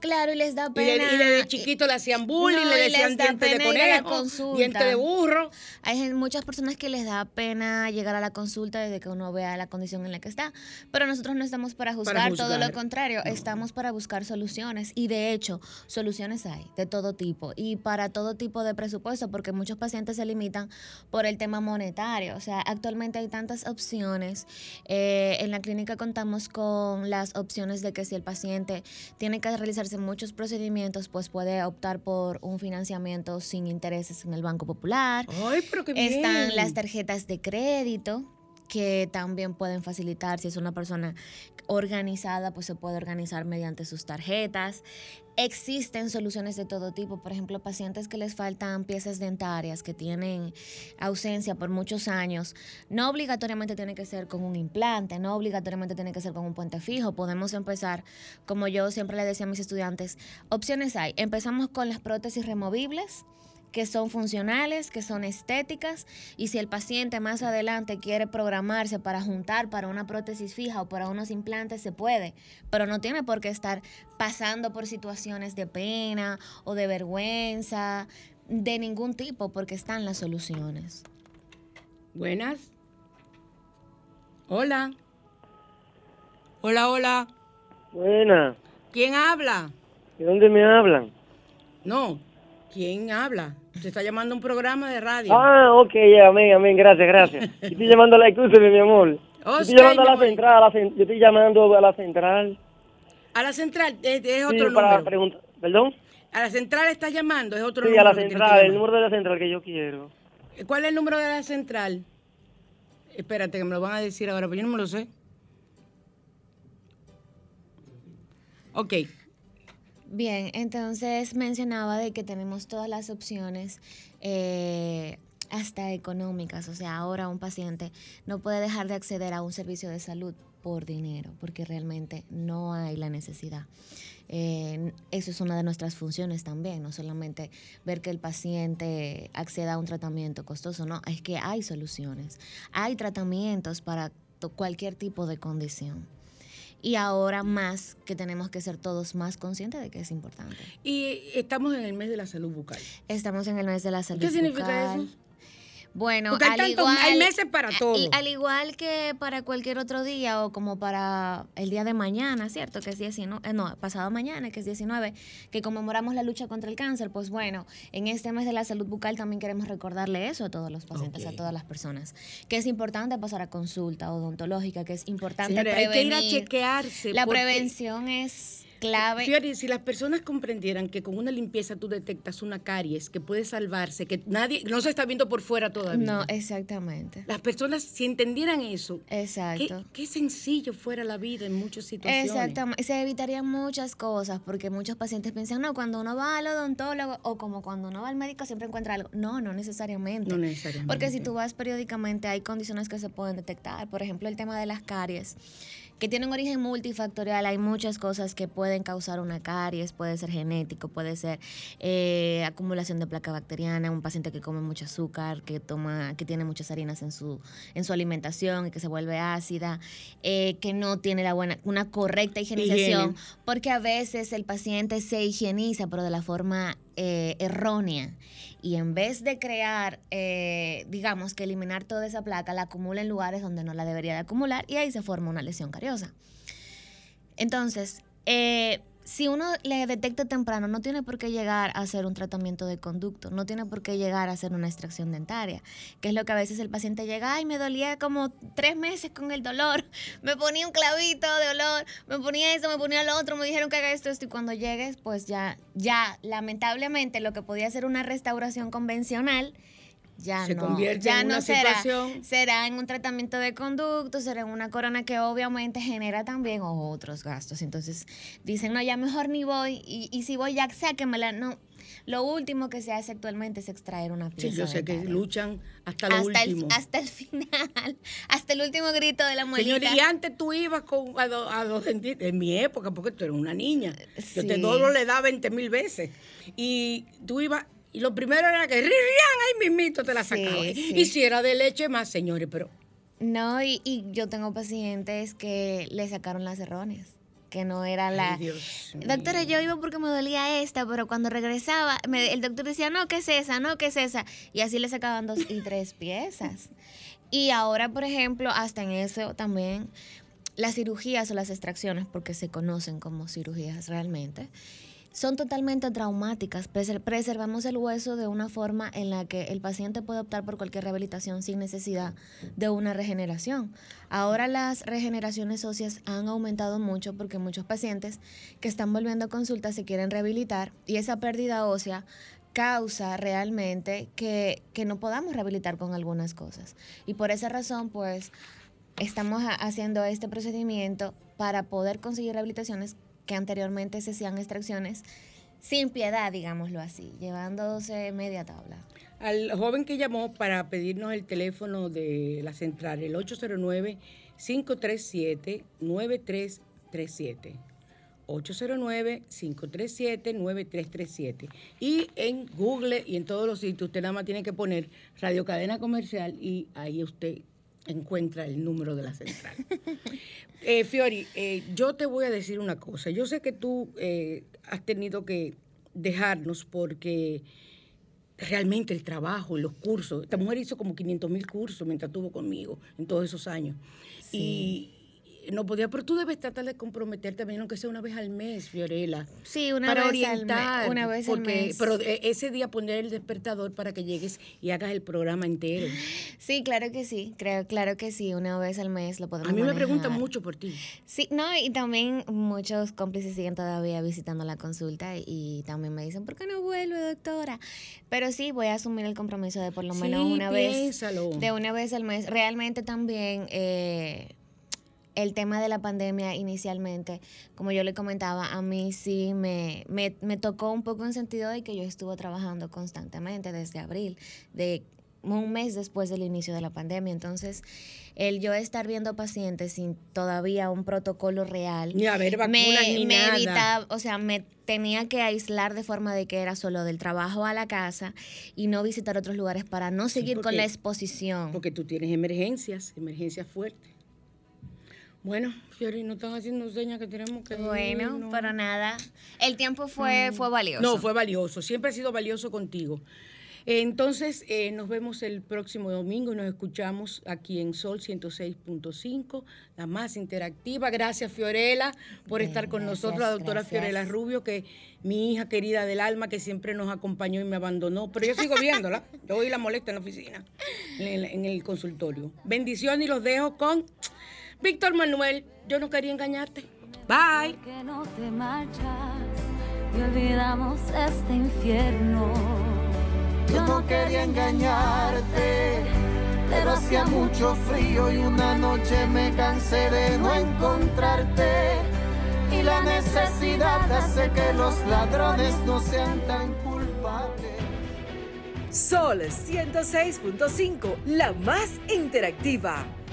Claro, y les da Y, pena. de, y desde chiquito le hacían bullying, No, le decían dientes de conejo, dientes de burro. Hay muchas personas que les da pena llegar a la consulta desde que uno vea la condición en la que está, pero nosotros no estamos para juzgar, todo juzgar. lo contrario, estamos para buscar soluciones y de hecho soluciones hay de todo tipo y para todo tipo de presupuesto porque muchos pacientes se limitan por el tema monetario, o sea, actualmente hay tantas opciones, Eh, en la clínica contamos con las opciones de que si el paciente tiene que muchos procedimientos, pues puede optar por un financiamiento sin intereses en el Banco Popular. Ay, pero qué bien. Están las tarjetas de crédito que también pueden facilitar si es una persona organizada, pues se puede organizar mediante sus tarjetas. Existen soluciones de todo tipo, por ejemplo, pacientes que les faltan piezas dentarias, que tienen ausencia por muchos años, no obligatoriamente tiene que ser con un implante, no obligatoriamente tiene que ser con un puente fijo, podemos empezar, como yo siempre le decía a mis estudiantes, opciones hay, empezamos con las prótesis removibles, que son funcionales, que son estéticas, y si el paciente más adelante quiere programarse para juntar para una prótesis fija o para unos implantes, se puede, pero no tiene por qué estar pasando por situaciones de pena o de vergüenza, de ningún tipo, porque están las soluciones. Buenas. Hola. Hola, hola. Buena. ¿Quién habla? ¿De dónde me hablan? No, ¿quién habla? Se está llamando un programa de radio. Ah, ok, amén, amén, gracias, gracias. Yo estoy llamando a la escúcheme, mi amor. Yo estoy llamando a la central, a la yo estoy llamando a la central. A la central, es, es Sí, otro para número. ¿perdón? A la central estás llamando, es otro Sí, número. a la central, el número de la central que yo quiero. ¿Cuál es el número de la central? Espérate, que me lo van a decir ahora, pero yo no me lo sé. Ok. Bien, entonces mencionaba de que tenemos todas las opciones, eh, hasta económicas. O sea, ahora un paciente no puede dejar de acceder a un servicio de salud por dinero, porque realmente no hay la necesidad. Eh, eso es una de nuestras funciones también, no solamente ver que el paciente acceda a un tratamiento costoso, no, es que hay soluciones, hay tratamientos para cualquier tipo de condición. Y ahora más que tenemos que ser todos más conscientes de que es importante. Y estamos en el mes de la salud bucal. Estamos en el mes de la salud. ¿Qué significa bucal. eso? Bueno, Porque hay al igual, hay meses para todo. y Al igual que para cualquier otro día o como para el día de mañana, ¿cierto? Que es 19, eh, no, pasado mañana, que es 19, que conmemoramos la lucha contra el cáncer. Pues bueno, en este mes de la salud bucal también queremos recordarle eso a todos los pacientes, a todas las personas. Que es importante pasar a consulta odontológica, que es importante Señores, hay que ir a prevenir. chequearse. La prevención es clave. Si las personas comprendieran que con una limpieza tú detectas una caries que puede salvarse, que nadie, no se está viendo por fuera todavía. No, exactamente. Las personas, si entendieran eso, Exacto. qué sencillo fuera la vida en muchas situaciones. Exactamente, se evitarían muchas cosas porque muchos pacientes piensan, no, cuando uno va al odontólogo o como cuando uno va al médico siempre encuentra algo. No, no necesariamente. No necesariamente. Porque si tú vas periódicamente hay condiciones que se pueden detectar. Por ejemplo, el tema de las caries, que tiene un origen multifactorial. Hay muchas cosas que pueden causar una caries, puede ser genético, puede ser eh, acumulación de placa bacteriana, un paciente que come mucho azúcar, que toma, que tiene muchas harinas en su, en su alimentación y que se vuelve ácida, eh, que no tiene la buena, una correcta higienización, Higiene. porque a veces el paciente se higieniza, pero de la forma eh, errónea. Y en vez de crear, eh, digamos, que eliminar toda esa placa, la acumula en lugares donde no la debería de acumular y ahí se forma una lesión cariosa. Entonces, eh, si uno le detecta temprano, no tiene por qué llegar a hacer un tratamiento de conducto, no tiene por qué llegar a hacer una extracción dentaria, que es lo que a veces el paciente llega, ay, me dolía como tres meses con el dolor, me ponía un clavito de olor, me ponía eso, me ponía lo otro, me dijeron que haga esto, esto, y cuando llegues, pues ya, ya, lamentablemente, lo que podía ser una restauración convencional, ya Se no, convierte ya en no una será, situación- será en un tratamiento de conducto, será en una corona que obviamente genera también otros gastos. Entonces dicen, no, ya mejor ni voy, y, y si voy ya sáquenmela. No, lo último que se hace actualmente es extraer una pieza Sí, yo sé que luchan hasta lo hasta el, último. hasta el final, hasta el último grito de la muelita. Señor, y antes tú ibas con, a, do- a dentistas, en mi época, porque tú eres una niña. Yo te todo le da 20 mil veces. Y tú ibas, y lo primero era que ¡rirrián! ahí mismito te la sacaba. sí. Y si era de leche más, señores, pero No, y, y yo tengo pacientes que le sacaron las erróneas, que no era la... Ay, Dios Doctora, yo iba porque me dolía esta, pero cuando regresaba, me- el doctor decía, no, ¿qué es esa? No, ¿qué es esa? Y así le sacaban dos y tres piezas. Y ahora, por ejemplo, hasta en eso también, las cirugías o las extracciones, porque se conocen como cirugías realmente, son totalmente traumáticas. Preser- Preservamos el hueso de una forma en la que el paciente puede optar por cualquier rehabilitación sin necesidad de una regeneración. Ahora las regeneraciones óseas han aumentado mucho porque muchos pacientes que están volviendo a consulta se quieren rehabilitar y esa pérdida ósea causa realmente que, que no podamos rehabilitar con algunas cosas. Y por esa razón, pues, estamos ha- haciendo este procedimiento para poder conseguir rehabilitaciones que anteriormente se hacían extracciones sin piedad, digámoslo así, llevándose media tabla. Al joven que llamó para pedirnos el teléfono de la central, el 809-537-9337. 809-537-9337. Y en Google y en todos los sitios usted nada más tiene que poner Radio Cadena Comercial y ahí usted encuentra el número de la central. Eh, Fiori, eh, yo te voy a decir una cosa. Yo sé que tú eh, has tenido que dejarnos porque realmente el trabajo los cursos. Esta mujer hizo como 500 mil cursos mientras estuvo conmigo en todos esos años. Y no podía, pero tú debes tratar de comprometer también, aunque sea una vez al mes, Fiorella. Sí, una para vez al me- orientar. una vez al porque, mes. Pero eh, ese día poner el despertador para que llegues y hagas el programa entero. Sí, claro que sí, creo, claro que sí, una vez al mes lo podemos A mí me preguntan mucho por ti. Sí, no, y también muchos cómplices siguen todavía visitando la consulta y también me dicen, ¿por qué no vuelve, doctora? Pero sí, voy a asumir el compromiso de por lo menos Sí, una vez, de una vez al mes. Realmente también eh, el tema de la pandemia inicialmente, como yo le comentaba, a mí sí me, me, me tocó un poco en sentido de que yo estuve trabajando constantemente desde abril, de un mes después del inicio de la pandemia. Entonces, el yo estar viendo pacientes sin todavía un protocolo real, Ni haber vacunas ni me nada. evitaba, o sea, me tenía que aislar de forma de que era solo del trabajo a la casa y no visitar otros lugares para no seguir con porque- la exposición. Porque tú tienes emergencias, emergencias fuertes. Bueno, Fiori, no están haciendo señas que tenemos que Bueno, pero nada, el tiempo fue, fue valioso. No, fue valioso. Siempre ha sido valioso contigo. Entonces, eh, nos vemos el próximo domingo y nos escuchamos aquí en Sol 106.5, la más interactiva. Gracias, Fiorella, por Bien, estar con gracias, nosotros, la doctora gracias. Fiorella Rubio, que mi hija querida del alma, que siempre nos acompañó y me abandonó. Pero yo sigo viéndola. Yo hoy la molesta en la oficina, en el, en el consultorio. Bendiciones y los dejo con Víctor Manuel. Yo no quería engañarte. Bye. que no te marchas y olvidamos este infierno. Yo no quería engañarte, pero hacía mucho frío y una noche me cansé de no encontrarte. Y la necesidad hace que los ladrones no sean tan culpables. Sol 106.5, la más interactiva.